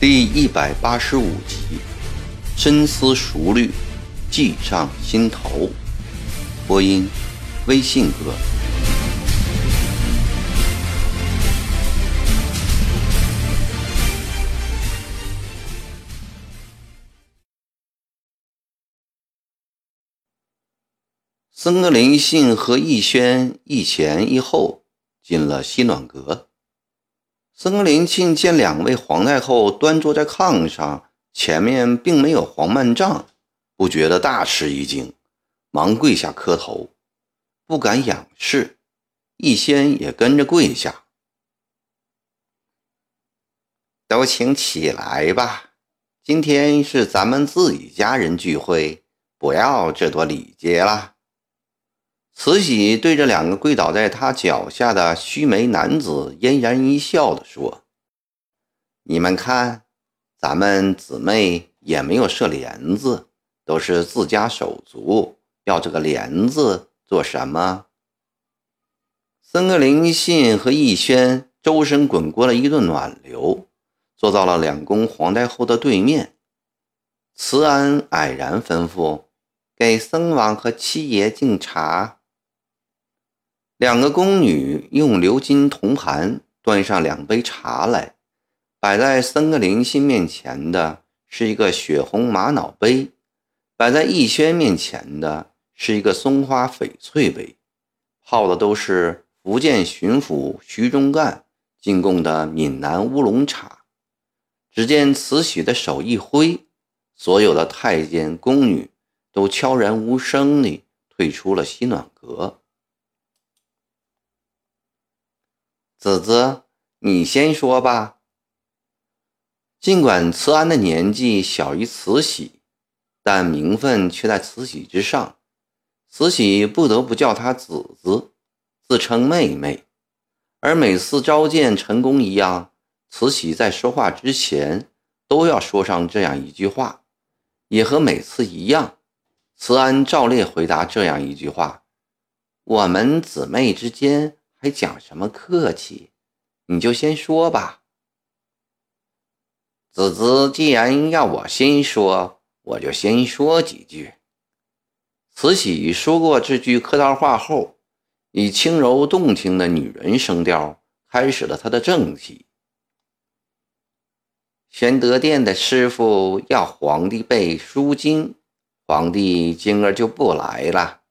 第一百八十五集，深思熟虑，计上心头。播音：微信哥。僧格林信和逸轩一前一后进了西暖阁。僧格林沁见两位皇太后端坐在炕上，前面并没有黄幔帐，不觉得大吃一惊，忙跪下磕头，不敢仰视。逸仙也跟着跪下，都请起来吧。今天是咱们自己家人聚会，不要这多礼节了。慈禧对着两个跪倒在她脚下的须眉男子嫣然一笑地说：“你们看，咱们姊妹也没有设帘子，都是自家手足，要这个帘子做什么？”僧格林信和逸轩周身滚过了一顿暖流，坐到了两宫皇太后的对面。慈安蔼然吩咐：“给僧王和七爷敬茶。”两个宫女用鎏金铜盘端上两杯茶来，摆在僧格林沁面前的是一个血红玛瑙杯，摆在逸轩面前的是一个松花翡翠杯，泡的都是福建巡抚徐中干进贡的闽南乌龙茶。只见慈禧的手一挥，所有的太监宫女都悄然无声地退出了西暖阁。子子，你先说吧。尽管慈安的年纪小于慈禧，但名分却在慈禧之上，慈禧不得不叫她子子，自称妹妹。而每次召见陈宫一样，慈禧在说话之前都要说上这样一句话，也和每次一样，慈安照例回答这样一句话：“我们姊妹之间。”还讲什么客气？你就先说吧。子子既然要我先说，我就先说几句。慈禧说过这句客套话后，以轻柔动听的女人声调开始了她的正题。玄德殿的师傅要皇帝背书经，皇帝今儿就不来了。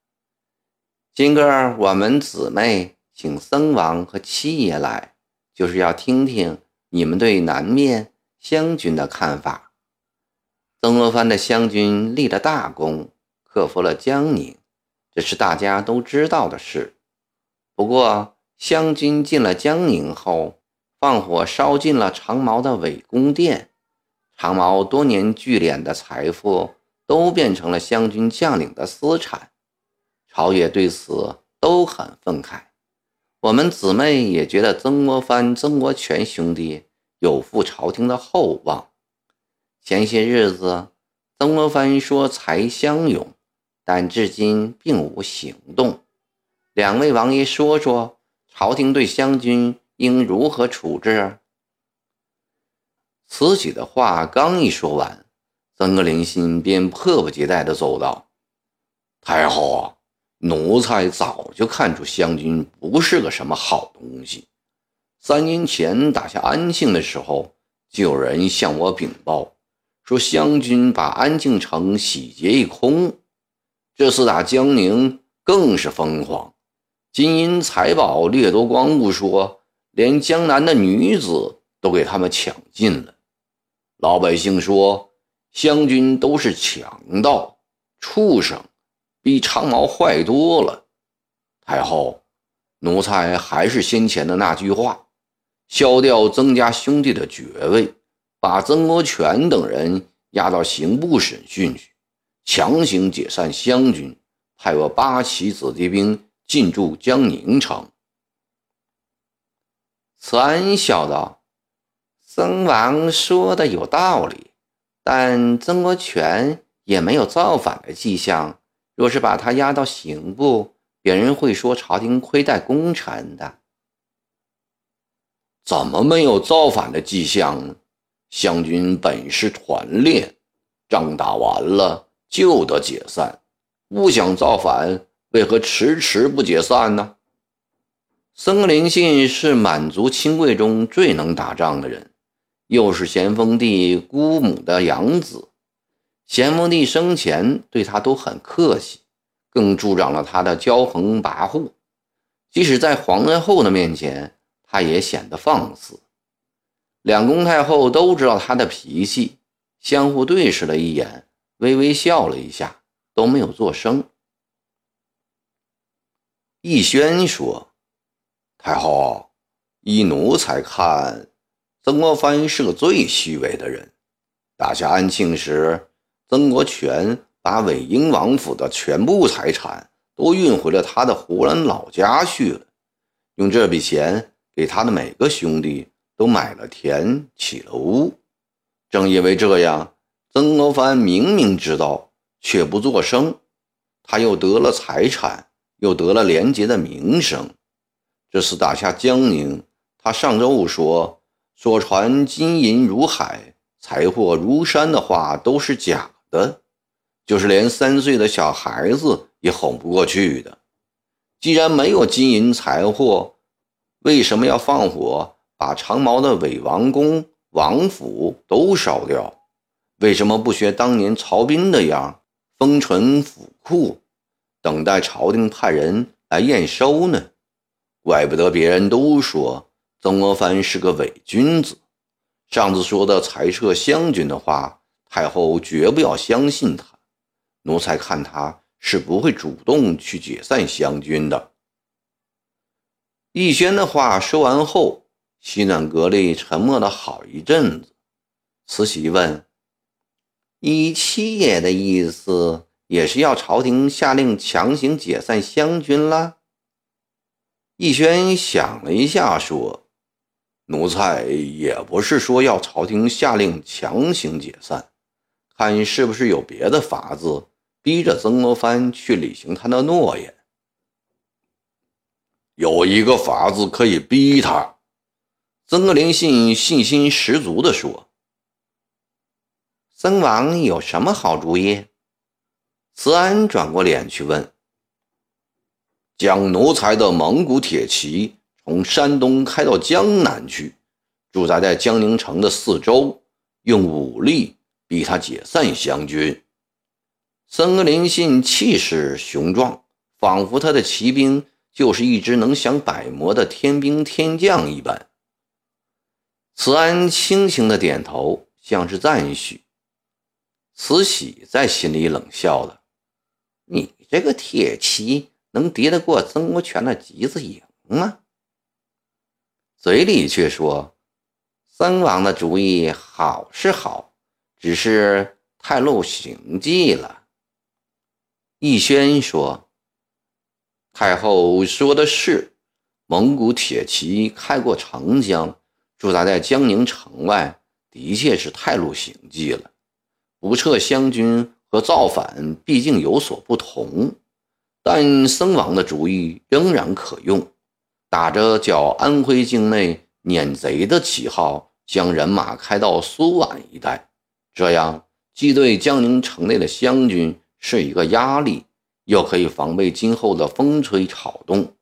今个我们姊妹。请僧王和七爷来，就是要听听你们对南面湘军的看法。曾国藩的湘军立了大功，克服了江宁，这是大家都知道的事。不过，湘军进了江宁后，放火烧尽了长毛的伪宫殿，长毛多年聚敛的财富都变成了湘军将领的私产，朝野对此都很愤慨。我们姊妹也觉得曾国藩、曾国荃兄弟有负朝廷的厚望。前些日子，曾国藩说才相勇，但至今并无行动。两位王爷说说，朝廷对湘军应如何处置？慈禧的话刚一说完，曾格林心便迫不及待地走道：“太后！”奴才早就看出湘军不是个什么好东西。三年前打下安庆的时候，就有人向我禀报，说湘军把安庆城洗劫一空。这次打江宁更是疯狂，金银财宝掠夺光不说，连江南的女子都给他们抢尽了。老百姓说，湘军都是强盗、畜生。比长毛坏多了，太后，奴才还是先前的那句话，削掉曾家兄弟的爵位，把曾国荃等人押到刑部审讯去，强行解散湘军，派我八旗子弟兵进驻江宁城。慈安笑道：“曾王说的有道理，但曾国荃也没有造反的迹象。”若是把他押到刑部，别人会说朝廷亏待功臣的。怎么没有造反的迹象呢？湘军本是团练，仗打完了就得解散。不想造反，为何迟迟不解散呢？僧灵信是满族亲贵中最能打仗的人，又是咸丰帝姑母的养子。咸丰帝生前对他都很客气，更助长了他的骄横跋扈。即使在皇太后的面前，他也显得放肆。两宫太后都知道他的脾气，相互对视了一眼，微微笑了一下，都没有作声。奕轩说。太后，依奴才看，曾国藩是个最虚伪的人。打下安庆时，曾国荃把韦英王府的全部财产都运回了他的湖南老家去了，用这笔钱给他的每个兄弟都买了田、起了屋。正因为这样，曾国藩明明知道却不作声，他又得了财产，又得了廉洁的名声。这次打下江宁，他上周五说所传金银如海、财货如山的话都是假的，就是连三岁的小孩子也哄不过去的。既然没有金银财货，为什么要放火把长毛的伪王宫、王府都烧掉？为什么不学当年曹彬那样封存府库，等待朝廷派人来验收呢？怪不得别人都说曾国藩是个伪君子。上次说的裁撤湘军的话，太后绝不要相信他。奴才看他是不会主动去解散湘军的。奕轩的话说完后，西暖阁里沉默了好一阵子。慈禧问：“依七爷的意思，也是要朝廷下令强行解散湘军了？”逸轩想了一下，说：“奴才也不是说要朝廷下令强行解散，看是不是有别的法子逼着曾国藩去履行他的诺言。有一个法子可以逼他。”曾国林信信心十足地说：“曾王有什么好主意？”慈安转过脸去问。将奴才的蒙古铁骑从山东开到江南去，驻扎在江宁城的四周，用武力逼他解散湘军。僧格林信气势雄壮，仿佛他的骑兵就是一支能降百魔的天兵天将一般。慈安轻轻的点头，像是赞许。慈禧在心里冷笑了：“你这个铁骑！”能敌得过曾国荃的集子营吗？嘴里却说：“三王的主意好是好，只是太露行迹了。”逸轩说：“太后说的是，蒙古铁骑开过长江，驻扎在江宁城外，的确是太露行迹了。不撤湘军和造反，毕竟有所不同。”但僧王的主意仍然可用，打着叫安徽境内撵贼的旗号，将人马开到苏皖一带，这样既对江宁城内的湘军是一个压力，又可以防备今后的风吹草动。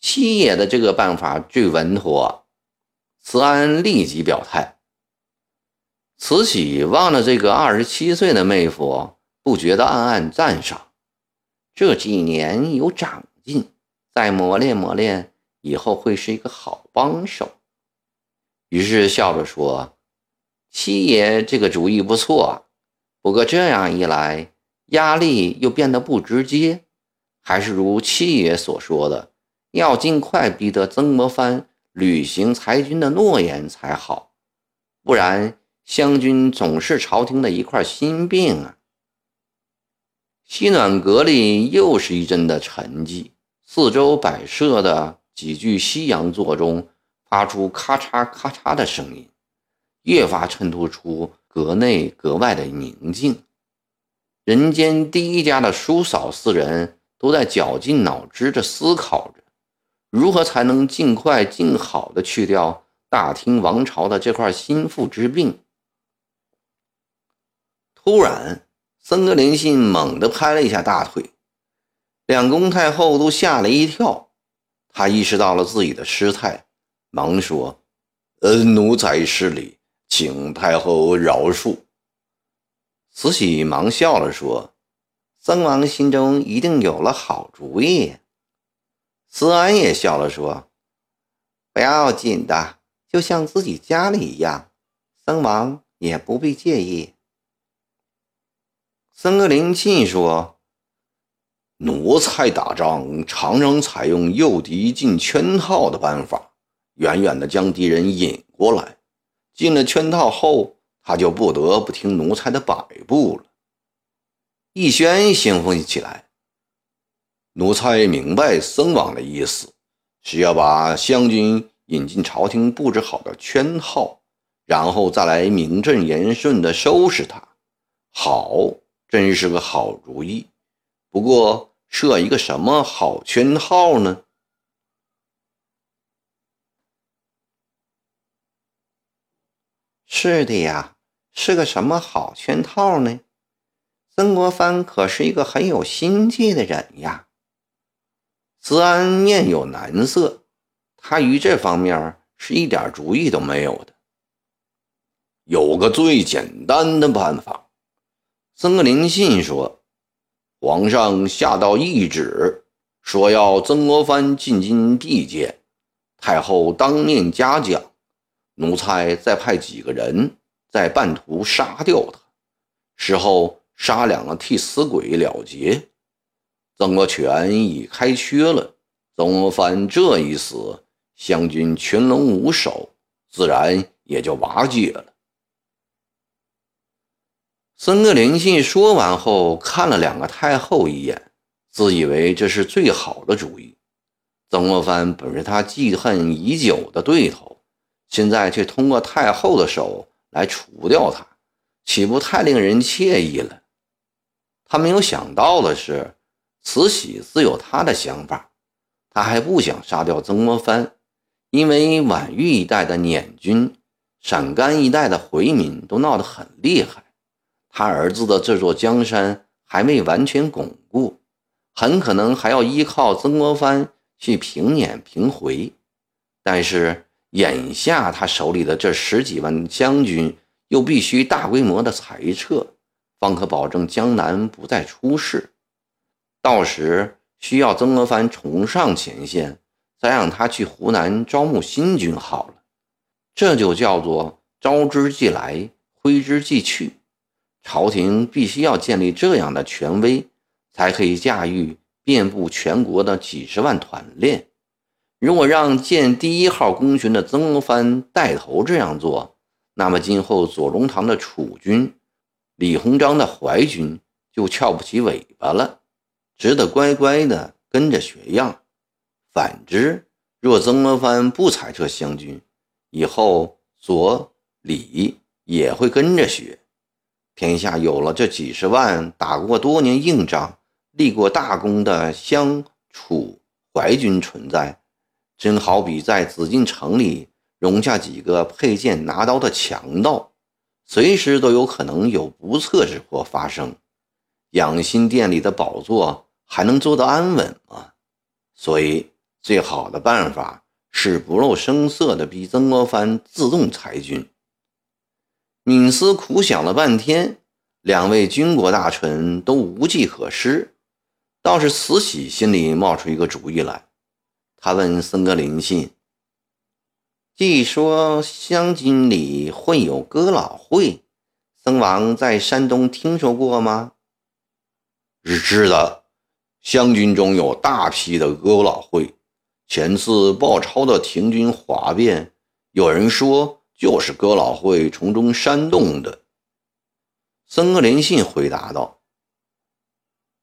七爷的这个办法最稳妥。慈安立即表态。慈禧望着这个二十七岁的妹夫，不觉得暗暗赞赏。这几年有长进，再磨练磨练，以后会是一个好帮手。于是笑着说：“七爷这个主意不错，不过这样一来，压力又变得不直接。还是如七爷所说的，要尽快逼得曾国藩履行裁军的诺言才好，不然湘军总是朝廷的一块心病啊。”西暖阁里又是一阵的沉寂，四周摆设的几具西洋座中发出咔嚓咔嚓的声音，越发衬托出阁内格外的宁静。人间第一家的叔嫂四人都在绞尽脑汁地思考着，如何才能尽快、尽好的去掉大清王朝的这块心腹之病。突然，僧格林信猛地拍了一下大腿，两宫太后都吓了一跳。他意识到了自己的失态，忙说：“呃，奴才失礼，请太后饶恕。”慈禧忙笑了，说：“僧王心中一定有了好主意。”思安也笑了，说：“不要紧的，就像自己家里一样，僧王也不必介意。”僧格林沁说：“奴才打仗常常采用诱敌进圈套的办法，远远的将敌人引过来，进了圈套后。”他就不得不听奴才的摆布了。逸轩兴奋起来。奴才明白僧王的意思，是要把湘军引进朝廷布置好的圈套，然后再来名正言顺的收拾他。好，真是个好主意。不过设一个什么好圈套呢？是的呀，是个什么好圈套呢？曾国藩可是一个很有心计的人呀。慈安面有难色，他于这方面是一点主意都没有的。有个最简单的办法，曾格林信说：“皇上下道懿旨，说要曾国藩进京觐见太后，当面嘉奖。”奴才再派几个人在半途杀掉他，事后杀两个替死鬼了结。曾国荃已开缺了，曾国藩这一死，湘军群龙无首，自然也就瓦解了。孙格林信说完后，看了两个太后一眼，自以为这是最好的主意。曾国藩本是他记恨已久的对头。现在却通过太后的手来除掉他，岂不太令人惬意了？他没有想到的是，慈禧自有她的想法，她还不想杀掉曾国藩，因为皖豫一带的捻军、陕甘一带的回民都闹得很厉害，他儿子的这座江山还未完全巩固，很可能还要依靠曾国藩去平捻平回，但是。眼下他手里的这十几万湘军，又必须大规模的裁撤，方可保证江南不再出事。到时需要曾国藩重上前线，再让他去湖南招募新军好了。这就叫做招之即来，挥之即去。朝廷必须要建立这样的权威，才可以驾驭遍布全国的几十万团练。如果让建第一号功勋的曾国藩带头这样做，那么今后左宗棠的楚军、李鸿章的淮军就翘不起尾巴了，只得乖乖的跟着学样。反之，若曾国藩不裁撤湘军，以后左、李也会跟着学。天下有了这几十万打过多年硬仗、立过大功的湘、楚、淮军存在。真好比在紫禁城里容下几个佩剑拿刀的强盗，随时都有可能有不测之祸发生。养心殿里的宝座还能坐得安稳吗？所以，最好的办法是不露声色地逼曾国藩自动裁军。冥思苦想了半天，两位军国大臣都无计可施，倒是慈禧心里冒出一个主意来。他问僧格林信：“据说湘军里混有哥老会，僧王在山东听说过吗？”“是的，湘军中有大批的哥老会。前次鲍超的停军哗变，有人说就是哥老会从中煽动的。”僧格林信回答道：“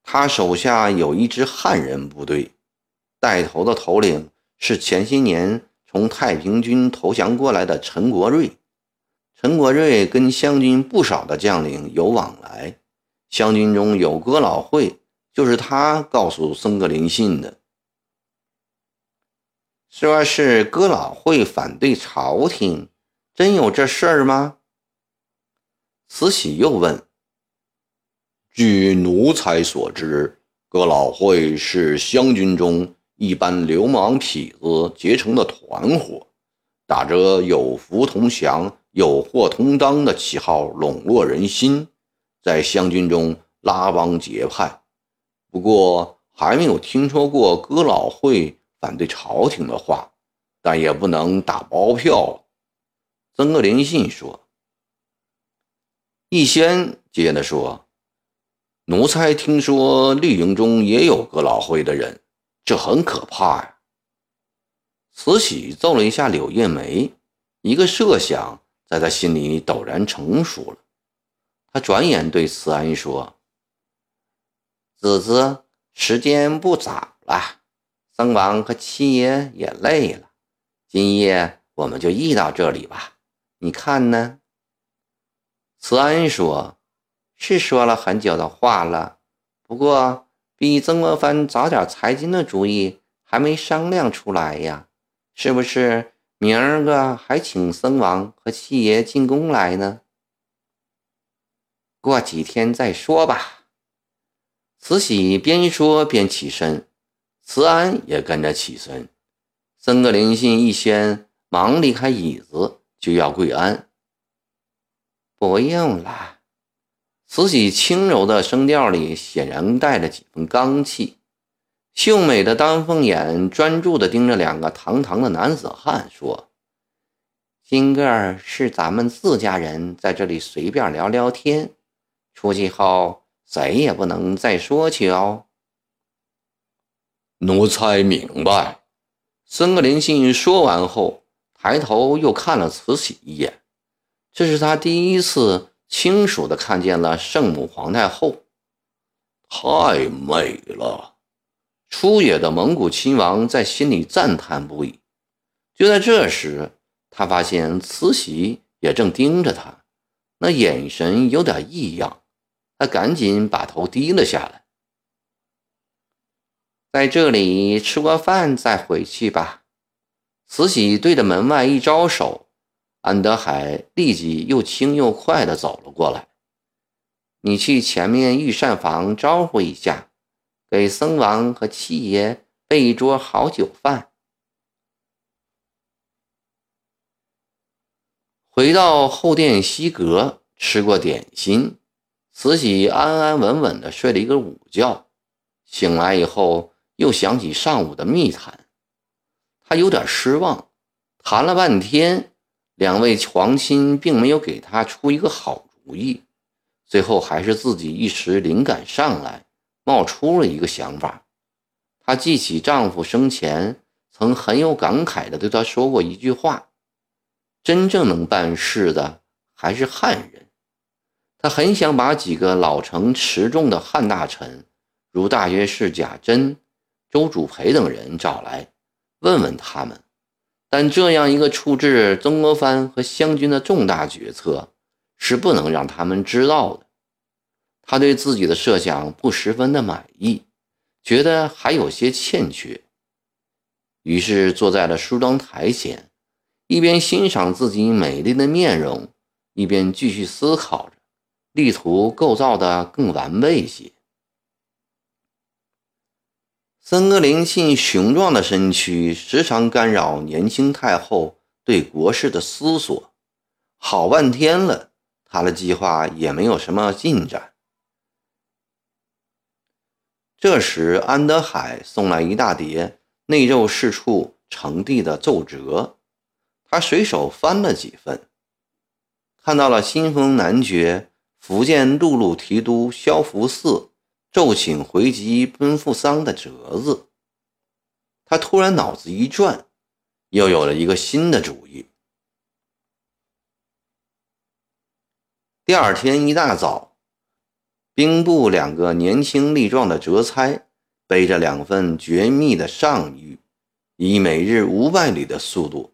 他手下有一支汉人部队。”带头的头领是前些年从太平军投降过来的陈国瑞。陈国瑞跟湘军不少的将领有往来，湘军中有哥老会，就是他告诉僧格林信的。说是哥老会反对朝廷，真有这事儿吗？慈禧又问。据奴才所知，哥老会是湘军中一般流氓痞子结成的团伙，打着有福同享、有祸同当的旗号笼络人心，在湘军中拉帮结派。不过还没有听说过哥老会。反对朝廷的话，但也不能打包票。曾格林信说。逸仙接着说：“奴才听说绿营中也有哥老会的人，这很可怕呀。”慈禧皱了一下柳叶眉，一个设想在她心里陡然成熟了。她转眼对慈安说：“子子，时间不早了。”三王和七爷也累了，今夜我们就议到这里吧。你看呢？慈安说：“是说了很久的话了，不过比曾国藩早点裁军的主意还没商量出来呀。是不是明儿个还请僧王和七爷进宫来呢？过几天再说吧。”慈禧边说边起身。慈安也跟着起身，僧格林信一先忙离开椅子，就要跪安。不用了，慈禧轻柔的声调里显然带着几分刚气，秀美的丹凤眼专注地盯着两个堂堂的男子汉，说：“今个儿是咱们自家人在这里随便聊聊天，出去后谁也不能再说去哦。”奴才明白。孙格林信说完后，抬头又看了慈禧一眼，这是他第一次清楚地看见了圣母皇太后，太美了。出野的蒙古亲王在心里赞叹不已。就在这时，他发现慈禧也正盯着他，那眼神有点异样，他赶紧把头低了下来。在这里吃过饭再回去吧。慈禧对着门外一招手，安德海立即又轻又快地走了过来。你去前面御膳房招呼一下，给僧王和七爷备一桌好酒饭。回到后殿西阁，吃过点心，慈禧安安稳稳地睡了一个午觉。醒来以后。又想起上午的密谈，她有点失望。谈了半天，两位皇亲并没有给他出一个好主意。最后还是自己一时灵感上来，冒出了一个想法。她记起丈夫生前曾很有感慨地对她说过一句话：“真正能办事的还是汉人。”她很想把几个老成持重的汉大臣，如大学士贾珍。周主培等人找来问问他们，但这样一个处置曾国藩和湘军的重大决策是不能让他们知道的。他对自己的设想不十分的满意，觉得还有些欠缺，于是坐在了梳妆台前，一边欣赏自己美丽的面容，一边继续思考着，力图构造的更完备一些。森格林信雄壮的身躯时常干扰年轻太后对国事的思索，好半天了，他的计划也没有什么进展。这时，安德海送来一大叠内肉四处呈递的奏折，他随手翻了几份，看到了新丰男爵福建陆路提督萧福寺。奏请回籍奔赴丧的折子，他突然脑子一转，又有了一个新的主意。第二天一大早，兵部两个年轻力壮的折差背着两份绝密的上谕，以每日五百里的速度，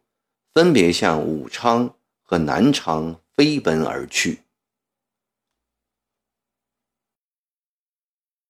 分别向武昌和南昌飞奔而去。